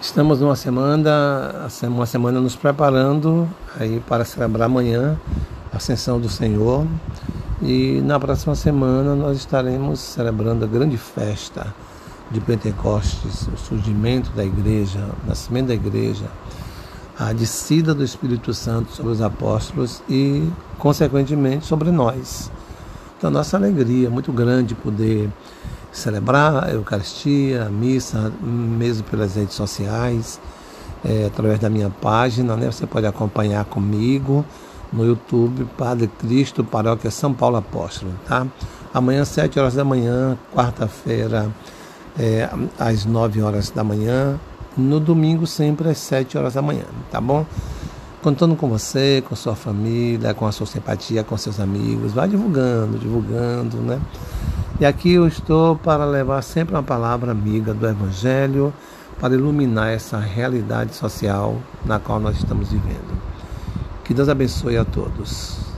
Estamos numa semana, uma semana nos preparando aí para celebrar amanhã a ascensão do Senhor e na próxima semana nós estaremos celebrando a grande festa de Pentecostes, o surgimento da igreja, o nascimento da igreja, a descida do Espírito Santo sobre os apóstolos e, consequentemente, sobre nós. Então, nossa alegria é muito grande poder celebrar a Eucaristia, a missa, mesmo pelas redes sociais, é, através da minha página, né? Você pode acompanhar comigo no YouTube, Padre Cristo, Paróquia São Paulo Apóstolo, tá? Amanhã, às 7 horas da manhã, quarta-feira, é, às 9 horas da manhã, no domingo, sempre às 7 horas da manhã, tá bom? Contando com você, com sua família, com a sua simpatia, com seus amigos, vai divulgando, divulgando, né? E aqui eu estou para levar sempre uma palavra amiga do Evangelho para iluminar essa realidade social na qual nós estamos vivendo. Que Deus abençoe a todos.